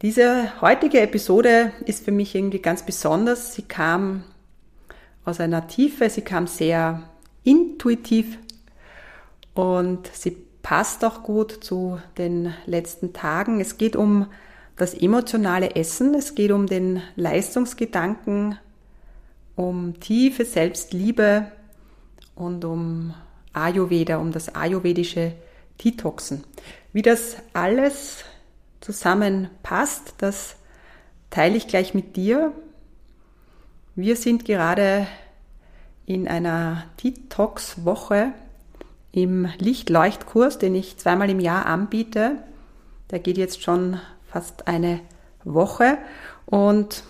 Diese heutige Episode ist für mich irgendwie ganz besonders. Sie kam aus einer Tiefe, sie kam sehr intuitiv und sie passt auch gut zu den letzten Tagen. Es geht um das emotionale Essen, es geht um den Leistungsgedanken, um tiefe Selbstliebe und um Ayurveda, um das ayurvedische Detoxen. Wie das alles zusammenpasst, das teile ich gleich mit dir. Wir sind gerade in einer Detox-Woche im Lichtleuchtkurs, den ich zweimal im Jahr anbiete. Der geht jetzt schon fast eine Woche und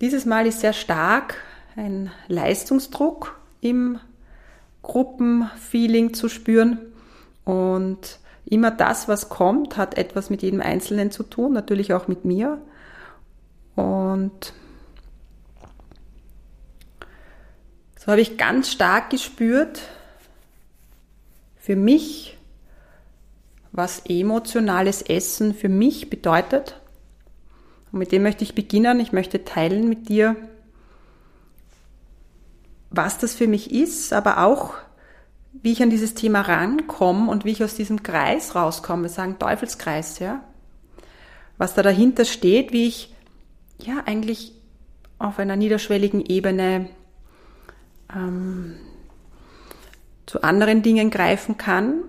dieses Mal ist sehr stark ein Leistungsdruck im Gruppenfeeling zu spüren und immer das, was kommt, hat etwas mit jedem Einzelnen zu tun, natürlich auch mit mir. Und so habe ich ganz stark gespürt, für mich, was emotionales Essen für mich bedeutet. Und mit dem möchte ich beginnen. Ich möchte teilen mit dir, was das für mich ist, aber auch wie ich an dieses Thema rankomme und wie ich aus diesem Kreis rauskomme, wir sagen Teufelskreis, ja. Was da dahinter steht, wie ich ja eigentlich auf einer niederschwelligen Ebene ähm, zu anderen Dingen greifen kann,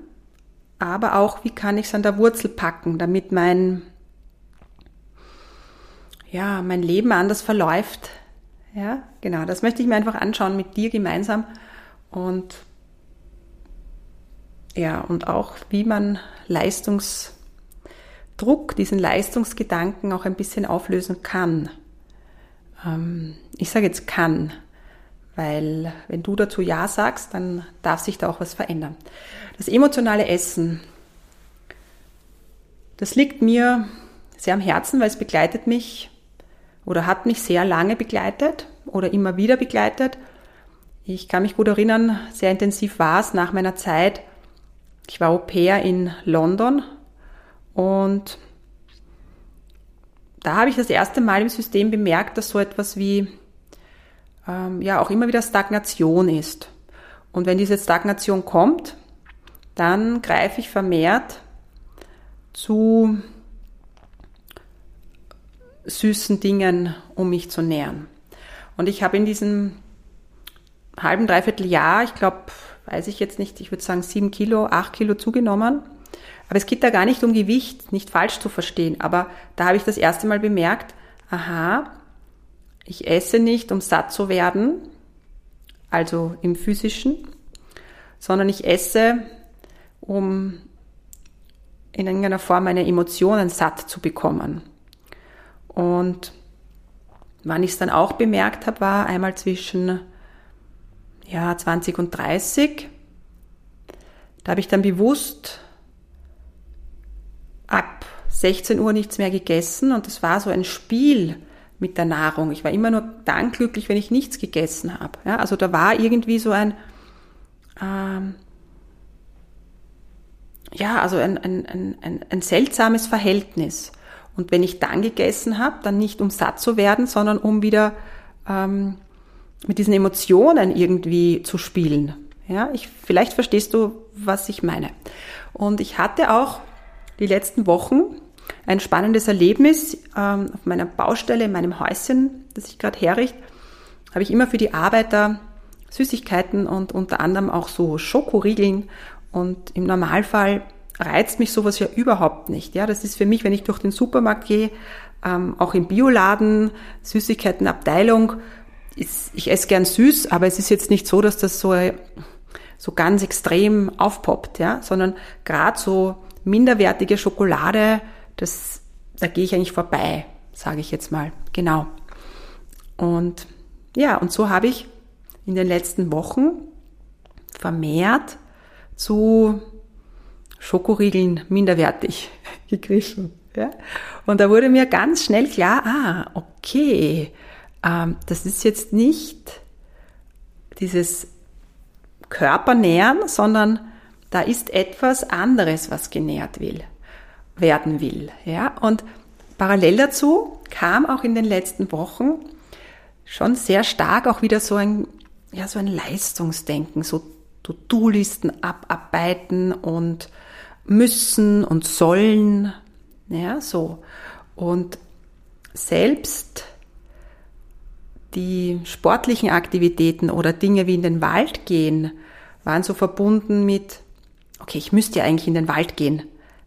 aber auch wie kann ich es an der Wurzel packen, damit mein ja mein Leben anders verläuft. Ja, genau. Das möchte ich mir einfach anschauen mit dir gemeinsam und ja, und auch wie man Leistungsdruck, diesen Leistungsgedanken auch ein bisschen auflösen kann. Ähm, ich sage jetzt kann, weil wenn du dazu Ja sagst, dann darf sich da auch was verändern. Das emotionale Essen, das liegt mir sehr am Herzen, weil es begleitet mich oder hat mich sehr lange begleitet oder immer wieder begleitet. Ich kann mich gut erinnern, sehr intensiv war es nach meiner Zeit ich war Au pair in London und da habe ich das erste Mal im System bemerkt, dass so etwas wie ähm, ja auch immer wieder Stagnation ist. Und wenn diese Stagnation kommt, dann greife ich vermehrt zu süßen Dingen, um mich zu nähern. Und ich habe in diesem halben, dreiviertel Jahr, ich glaube weiß ich jetzt nicht, ich würde sagen sieben Kilo, acht Kilo zugenommen. Aber es geht da gar nicht um Gewicht, nicht falsch zu verstehen. Aber da habe ich das erste Mal bemerkt, aha, ich esse nicht, um satt zu werden, also im physischen, sondern ich esse, um in irgendeiner Form meine Emotionen satt zu bekommen. Und wann ich es dann auch bemerkt habe, war einmal zwischen ja, 20 und 30. Da habe ich dann bewusst ab 16 Uhr nichts mehr gegessen und das war so ein Spiel mit der Nahrung. Ich war immer nur dann glücklich, wenn ich nichts gegessen habe. Ja, also da war irgendwie so ein, ähm, ja, also ein, ein, ein, ein seltsames Verhältnis. Und wenn ich dann gegessen habe, dann nicht um satt zu werden, sondern um wieder ähm, mit diesen Emotionen irgendwie zu spielen. Ja, ich, vielleicht verstehst du, was ich meine. Und ich hatte auch die letzten Wochen ein spannendes Erlebnis. Ähm, auf meiner Baustelle, in meinem Häuschen, das ich gerade herrichte, habe ich immer für die Arbeiter Süßigkeiten und unter anderem auch so Schokoriegeln. Und im Normalfall reizt mich sowas ja überhaupt nicht. Ja, das ist für mich, wenn ich durch den Supermarkt gehe, ähm, auch im Bioladen, Süßigkeitenabteilung, ich esse gern süß, aber es ist jetzt nicht so, dass das so, so ganz extrem aufpoppt, ja, sondern gerade so minderwertige Schokolade, das, da gehe ich eigentlich vorbei, sage ich jetzt mal. Genau. Und ja, und so habe ich in den letzten Wochen vermehrt zu Schokoriegeln minderwertig gegriffen. Ja? Und da wurde mir ganz schnell klar, ah, okay, das ist jetzt nicht dieses Körpernähren, sondern da ist etwas anderes, was genährt will, werden will. Ja? Und parallel dazu kam auch in den letzten Wochen schon sehr stark auch wieder so ein, ja, so ein Leistungsdenken, so To-Do-Listen abarbeiten und müssen und sollen, ja, so. Und selbst die sportlichen Aktivitäten oder Dinge wie in den Wald gehen waren so verbunden mit, okay, ich müsste ja eigentlich in den Wald gehen,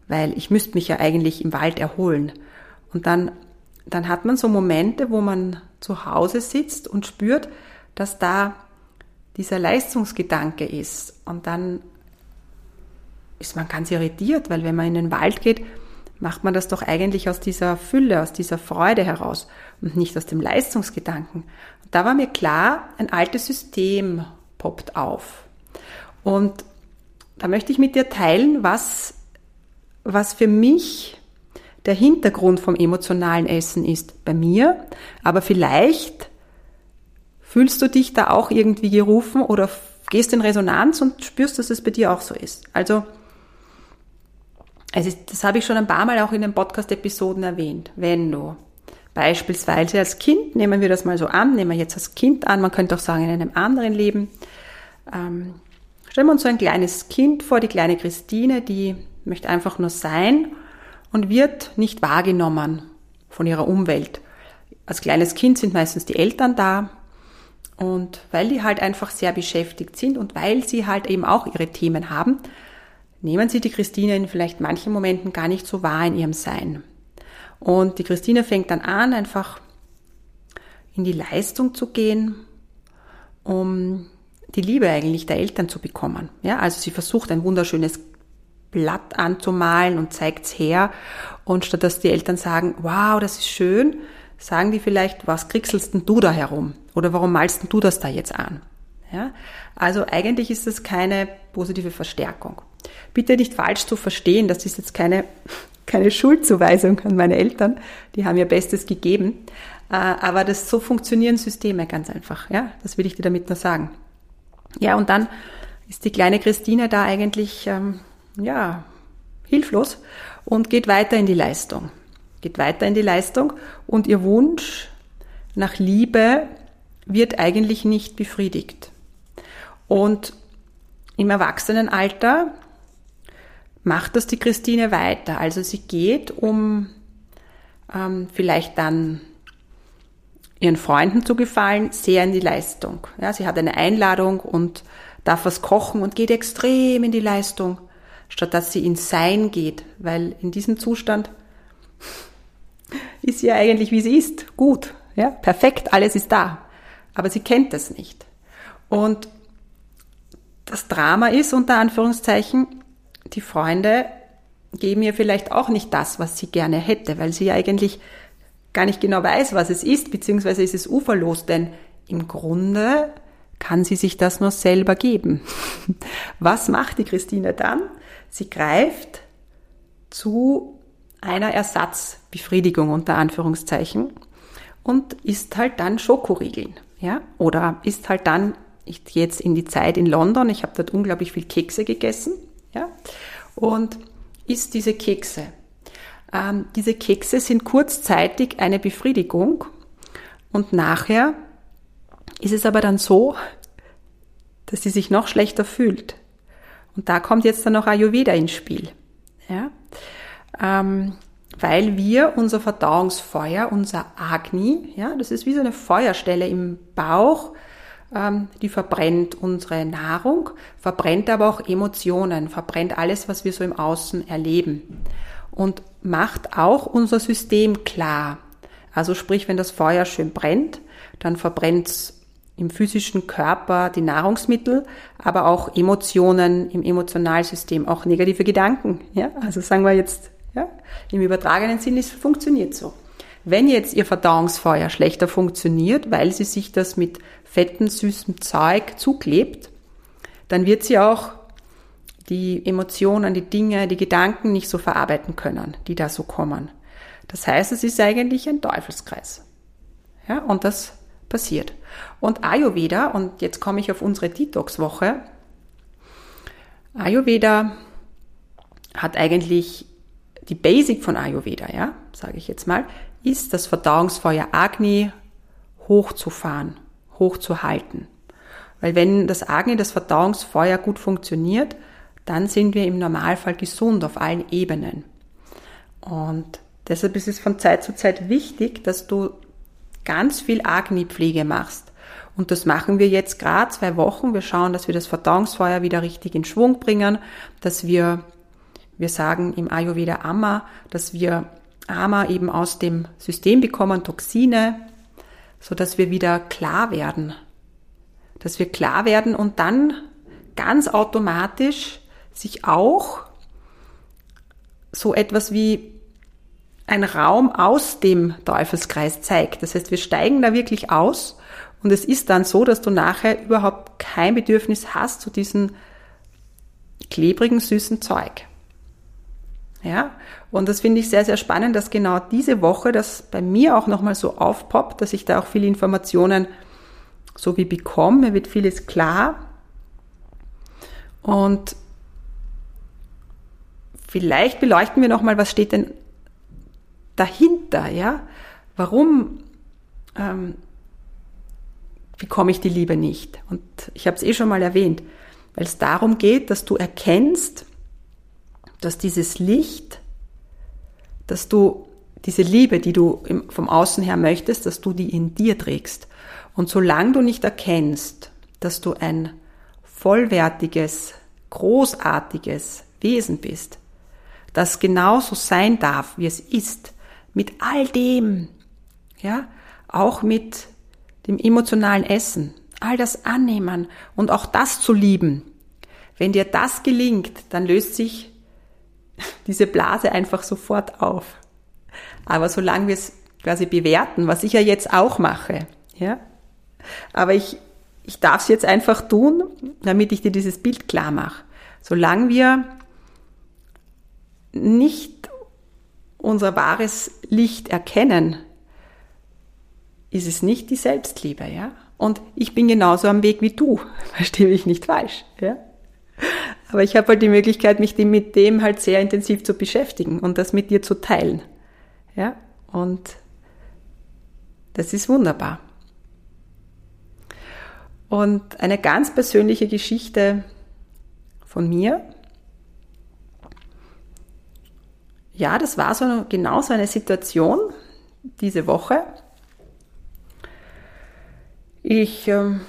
weil ich müsste mich ja eigentlich im Wald erholen. Und dann, dann hat man so Momente, wo man zu Hause sitzt und spürt, dass da dieser Leistungsgedanke ist. Und dann ist man ganz irritiert, weil wenn man in den Wald geht, macht man das doch eigentlich aus dieser Fülle, aus dieser Freude heraus und nicht aus dem Leistungsgedanken. Und da war mir klar, ein altes System poppt auf. Und da möchte ich mit dir teilen, was, was für mich der Hintergrund vom emotionalen Essen ist bei mir. Aber vielleicht fühlst du dich da auch irgendwie gerufen oder gehst in Resonanz und spürst, dass es bei dir auch so ist. Also also das habe ich schon ein paar Mal auch in den Podcast-Episoden erwähnt. Wenn du beispielsweise als Kind, nehmen wir das mal so an, nehmen wir jetzt als Kind an, man könnte auch sagen in einem anderen Leben, ähm, stellen wir uns so ein kleines Kind vor, die kleine Christine, die möchte einfach nur sein und wird nicht wahrgenommen von ihrer Umwelt. Als kleines Kind sind meistens die Eltern da und weil die halt einfach sehr beschäftigt sind und weil sie halt eben auch ihre Themen haben, nehmen Sie die Christine in vielleicht manchen Momenten gar nicht so wahr in ihrem Sein. Und die Christine fängt dann an, einfach in die Leistung zu gehen, um die Liebe eigentlich der Eltern zu bekommen. Ja, also sie versucht ein wunderschönes Blatt anzumalen und zeigt's her. Und statt dass die Eltern sagen, wow, das ist schön, sagen die vielleicht, was kriegselst denn du da herum? Oder warum malst denn du das da jetzt an? Ja, also eigentlich ist das keine positive Verstärkung. Bitte nicht falsch zu verstehen, das ist jetzt keine, keine Schuldzuweisung an meine Eltern, die haben ihr Bestes gegeben, äh, aber das so funktionieren Systeme ganz einfach, ja, das will ich dir damit nur sagen. Ja, und dann ist die kleine Christine da eigentlich, ähm, ja, hilflos und geht weiter in die Leistung. Geht weiter in die Leistung und ihr Wunsch nach Liebe wird eigentlich nicht befriedigt. Und im Erwachsenenalter macht das die Christine weiter. Also sie geht, um ähm, vielleicht dann ihren Freunden zu gefallen, sehr in die Leistung. Ja, sie hat eine Einladung und darf was kochen und geht extrem in die Leistung, statt dass sie ins Sein geht, weil in diesem Zustand ist sie ja eigentlich, wie sie ist, gut, ja, perfekt, alles ist da. Aber sie kennt das nicht. Und das Drama ist, unter Anführungszeichen, die Freunde geben ihr vielleicht auch nicht das, was sie gerne hätte, weil sie eigentlich gar nicht genau weiß, was es ist, beziehungsweise ist es uferlos, denn im Grunde kann sie sich das nur selber geben. Was macht die Christine dann? Sie greift zu einer Ersatzbefriedigung unter Anführungszeichen und isst halt dann Schokoriegeln, ja, oder isst halt dann ich jetzt in die Zeit in London, ich habe dort unglaublich viel Kekse gegessen, ja, und isst diese Kekse. Ähm, diese Kekse sind kurzzeitig eine Befriedigung und nachher ist es aber dann so, dass sie sich noch schlechter fühlt. Und da kommt jetzt dann noch Ayurveda ins Spiel. Ja? Ähm, weil wir unser Verdauungsfeuer, unser Agni, ja, das ist wie so eine Feuerstelle im Bauch, die verbrennt unsere Nahrung, verbrennt aber auch Emotionen, verbrennt alles, was wir so im Außen erleben und macht auch unser System klar. Also sprich, wenn das Feuer schön brennt, dann verbrennt es im physischen Körper die Nahrungsmittel, aber auch Emotionen im Emotionalsystem, auch negative Gedanken. Ja? Also sagen wir jetzt, ja, im übertragenen Sinn, es funktioniert so. Wenn jetzt Ihr Verdauungsfeuer schlechter funktioniert, weil Sie sich das mit fetten, süßem Zeug zuklebt, dann wird sie auch die Emotionen, die Dinge, die Gedanken nicht so verarbeiten können, die da so kommen. Das heißt, es ist eigentlich ein Teufelskreis. Ja, und das passiert. Und Ayurveda, und jetzt komme ich auf unsere Detox-Woche. Ayurveda hat eigentlich die Basic von Ayurveda, ja, sage ich jetzt mal, ist das Verdauungsfeuer Agni hochzufahren, hochzuhalten. Weil wenn das Agni, das Verdauungsfeuer gut funktioniert, dann sind wir im Normalfall gesund auf allen Ebenen. Und deshalb ist es von Zeit zu Zeit wichtig, dass du ganz viel Agni-Pflege machst. Und das machen wir jetzt gerade zwei Wochen. Wir schauen, dass wir das Verdauungsfeuer wieder richtig in Schwung bringen, dass wir, wir sagen im Ayurveda Amma, dass wir Ama eben aus dem System bekommen, Toxine, so dass wir wieder klar werden. Dass wir klar werden und dann ganz automatisch sich auch so etwas wie ein Raum aus dem Teufelskreis zeigt. Das heißt, wir steigen da wirklich aus und es ist dann so, dass du nachher überhaupt kein Bedürfnis hast zu diesem klebrigen, süßen Zeug. Ja, und das finde ich sehr, sehr spannend, dass genau diese Woche das bei mir auch nochmal so aufpoppt, dass ich da auch viele Informationen so wie bekomme. Mir wird vieles klar. Und vielleicht beleuchten wir nochmal, was steht denn dahinter, ja? Warum ähm, bekomme ich die Liebe nicht? Und ich habe es eh schon mal erwähnt, weil es darum geht, dass du erkennst, dass dieses Licht, dass du diese Liebe, die du vom Außen her möchtest, dass du die in dir trägst. Und solange du nicht erkennst, dass du ein vollwertiges, großartiges Wesen bist, das genauso sein darf, wie es ist, mit all dem, ja, auch mit dem emotionalen Essen, all das annehmen und auch das zu lieben. Wenn dir das gelingt, dann löst sich diese Blase einfach sofort auf. Aber solange wir es quasi bewerten, was ich ja jetzt auch mache, ja, aber ich, ich darf es jetzt einfach tun, damit ich dir dieses Bild klar mache. Solange wir nicht unser wahres Licht erkennen, ist es nicht die Selbstliebe, ja? Und ich bin genauso am Weg wie du, verstehe mich nicht falsch, ja? Aber ich habe halt die Möglichkeit, mich mit dem halt sehr intensiv zu beschäftigen und das mit dir zu teilen. Ja, und das ist wunderbar. Und eine ganz persönliche Geschichte von mir. Ja, das war so genau so eine Situation diese Woche. Ich ähm,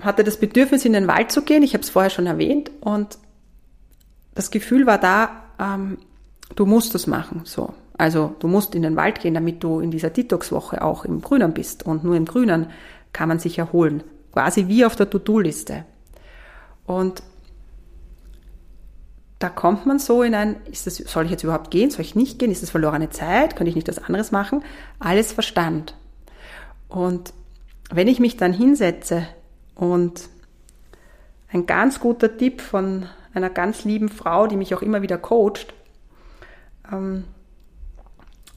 hatte das Bedürfnis, in den Wald zu gehen. Ich habe es vorher schon erwähnt. Und das Gefühl war da, ähm, du musst das machen. So. Also du musst in den Wald gehen, damit du in dieser Detox-Woche auch im Grünen bist. Und nur im Grünen kann man sich erholen. Quasi wie auf der To-Do-Liste. Und da kommt man so in ein, ist das, soll ich jetzt überhaupt gehen? Soll ich nicht gehen? Ist das verlorene Zeit? Könnte ich nicht was anderes machen? Alles Verstand. Und wenn ich mich dann hinsetze und ein ganz guter Tipp von einer ganz lieben Frau, die mich auch immer wieder coacht, ähm,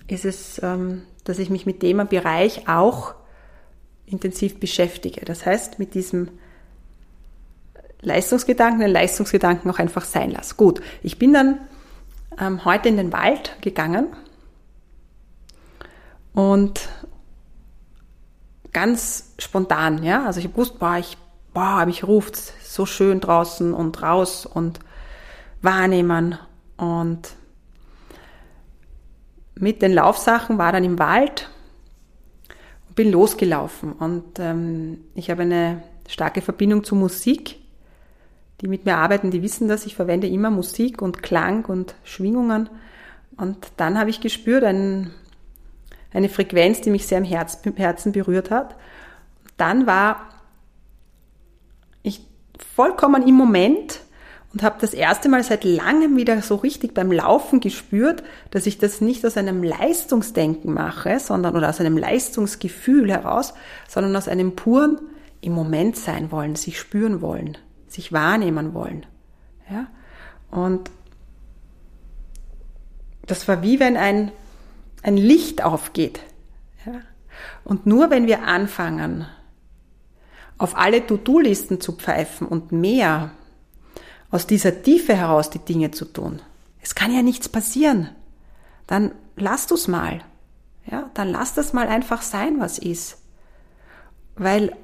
ist es, ähm, dass ich mich mit dem Bereich auch intensiv beschäftige. Das heißt, mit diesem Leistungsgedanken, den Leistungsgedanken auch einfach sein lasse. Gut, ich bin dann ähm, heute in den Wald gegangen und ganz spontan, ja. Also ich wusste, boah, ich, boah, mich ruft so schön draußen und raus und wahrnehmen und mit den Laufsachen, war dann im Wald und bin losgelaufen. Und ähm, ich habe eine starke Verbindung zu Musik. Die mit mir arbeiten, die wissen das. Ich verwende immer Musik und Klang und Schwingungen. Und dann habe ich gespürt, ein, eine Frequenz, die mich sehr im Herz, Herzen berührt hat. Dann war ich vollkommen im Moment und habe das erste Mal seit langem wieder so richtig beim Laufen gespürt, dass ich das nicht aus einem Leistungsdenken mache, sondern oder aus einem Leistungsgefühl heraus, sondern aus einem puren im Moment sein wollen, sich spüren wollen, sich wahrnehmen wollen. Ja? Und das war wie wenn ein, ein Licht aufgeht. Ja? Und nur wenn wir anfangen, auf alle To-Do-Listen zu pfeifen und mehr aus dieser Tiefe heraus die Dinge zu tun. Es kann ja nichts passieren. Dann lass du's mal. Ja, dann lass das mal einfach sein, was ist. Weil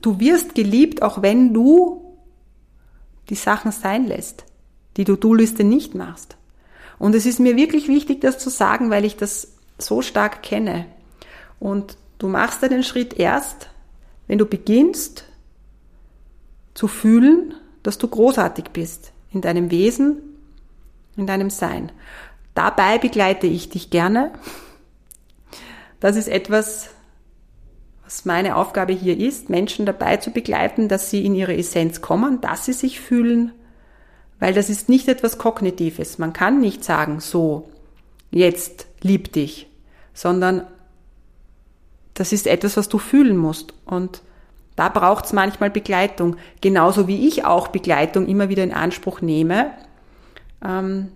du wirst geliebt, auch wenn du die Sachen sein lässt, die To-Do-Liste nicht machst. Und es ist mir wirklich wichtig, das zu sagen, weil ich das so stark kenne. Und du machst da den Schritt erst, wenn du beginnst zu fühlen, dass du großartig bist in deinem Wesen, in deinem Sein. Dabei begleite ich dich gerne. Das ist etwas, was meine Aufgabe hier ist, Menschen dabei zu begleiten, dass sie in ihre Essenz kommen, dass sie sich fühlen, weil das ist nicht etwas Kognitives. Man kann nicht sagen, so, jetzt lieb dich, sondern das ist etwas, was du fühlen musst. Und da braucht es manchmal Begleitung, genauso wie ich auch Begleitung immer wieder in Anspruch nehme, ähm,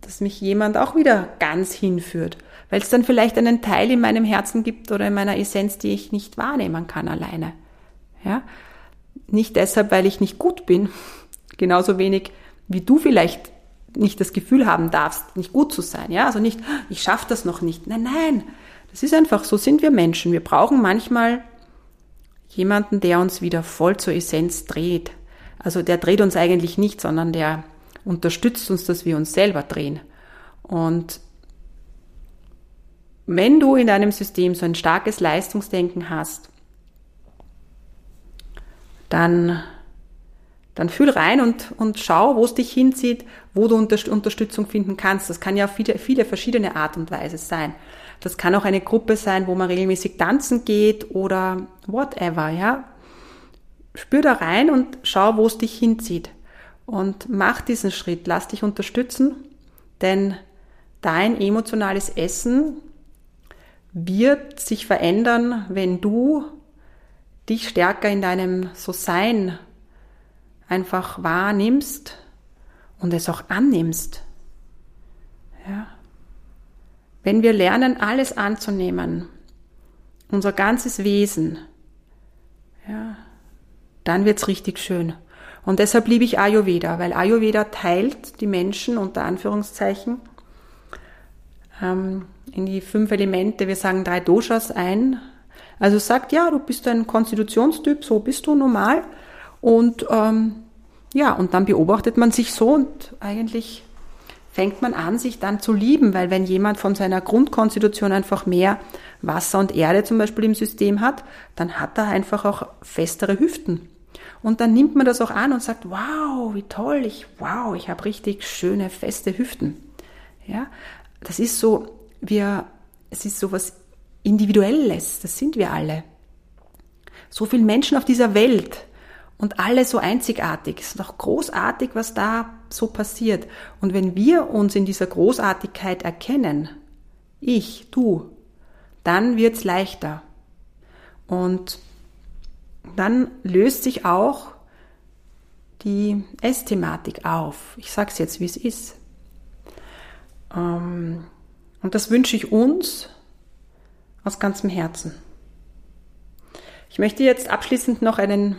dass mich jemand auch wieder ganz hinführt, weil es dann vielleicht einen Teil in meinem Herzen gibt oder in meiner Essenz, die ich nicht wahrnehmen kann alleine. Ja? Nicht deshalb, weil ich nicht gut bin, genauso wenig wie du vielleicht nicht das Gefühl haben darfst, nicht gut zu sein. Ja, also nicht, ich schaffe das noch nicht. Nein, nein, das ist einfach, so sind wir Menschen. Wir brauchen manchmal jemanden, der uns wieder voll zur Essenz dreht. Also der dreht uns eigentlich nicht, sondern der unterstützt uns, dass wir uns selber drehen. Und wenn du in deinem System so ein starkes Leistungsdenken hast, dann, dann fühl rein und, und schau, wo es dich hinzieht, wo du Unterstützung finden kannst. Das kann ja auf viele, viele verschiedene Art und Weise sein. Das kann auch eine Gruppe sein, wo man regelmäßig tanzen geht oder whatever, ja. Spür da rein und schau, wo es dich hinzieht. Und mach diesen Schritt, lass dich unterstützen, denn dein emotionales Essen wird sich verändern, wenn du dich stärker in deinem So-Sein einfach wahrnimmst und es auch annimmst. Ja. Wenn wir lernen, alles anzunehmen, unser ganzes Wesen, ja, dann wird's richtig schön. Und deshalb liebe ich Ayurveda, weil Ayurveda teilt die Menschen unter Anführungszeichen ähm, in die fünf Elemente, wir sagen drei Doshas ein. Also sagt, ja, du bist ein Konstitutionstyp, so bist du normal. Und ähm, ja, und dann beobachtet man sich so und eigentlich fängt man an, sich dann zu lieben, weil wenn jemand von seiner Grundkonstitution einfach mehr Wasser und Erde zum Beispiel im System hat, dann hat er einfach auch festere Hüften. Und dann nimmt man das auch an und sagt, wow, wie toll, ich, wow, ich habe richtig schöne, feste Hüften. Ja, das ist so, wir, es ist so was Individuelles, das sind wir alle. So viele Menschen auf dieser Welt, und alle so einzigartig. Es ist auch großartig, was da so passiert. Und wenn wir uns in dieser Großartigkeit erkennen, ich, du, dann wird's leichter. Und dann löst sich auch die Essthematik auf. Ich sag's jetzt, wie es ist. Ähm, und das wünsche ich uns aus ganzem Herzen. Ich möchte jetzt abschließend noch einen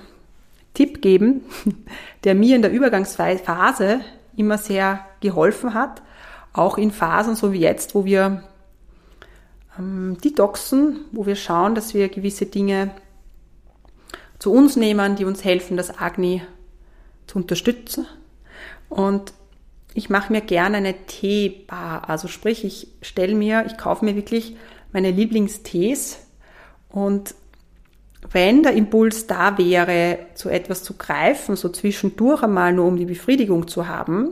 Tipp geben, der mir in der Übergangsphase immer sehr geholfen hat, auch in Phasen so wie jetzt, wo wir ähm, detoxen, wo wir schauen, dass wir gewisse Dinge zu uns nehmen, die uns helfen, das Agni zu unterstützen. Und ich mache mir gerne eine Teebar. Also sprich, ich stelle mir, ich kaufe mir wirklich meine Lieblingstees und wenn der Impuls da wäre, zu etwas zu greifen, so zwischendurch einmal nur um die Befriedigung zu haben,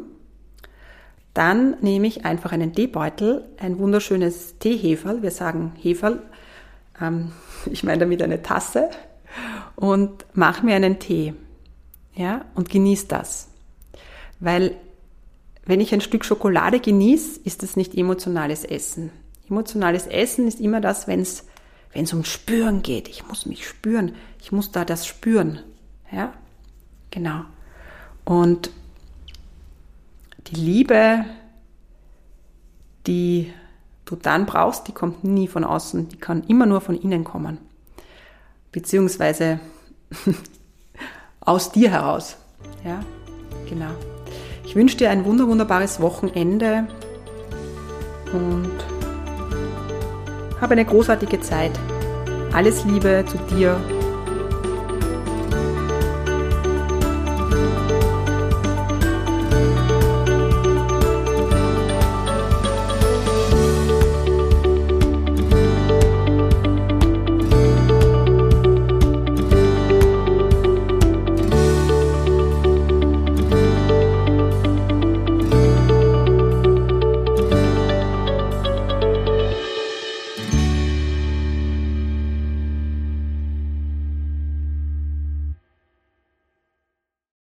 dann nehme ich einfach einen Teebeutel, ein wunderschönes Teeheferl, wir sagen Heferl, ähm, ich meine damit eine Tasse, und mache mir einen Tee. Ja, und genieße das. Weil wenn ich ein Stück Schokolade genieße, ist das nicht emotionales Essen. Emotionales Essen ist immer das, wenn es wenn es um Spüren geht. Ich muss mich spüren. Ich muss da das spüren. Ja, genau. Und die Liebe, die du dann brauchst, die kommt nie von außen. Die kann immer nur von innen kommen. Beziehungsweise aus dir heraus. Ja, genau. Ich wünsche dir ein wunder wunderbares Wochenende und habe eine großartige Zeit. Alles Liebe zu dir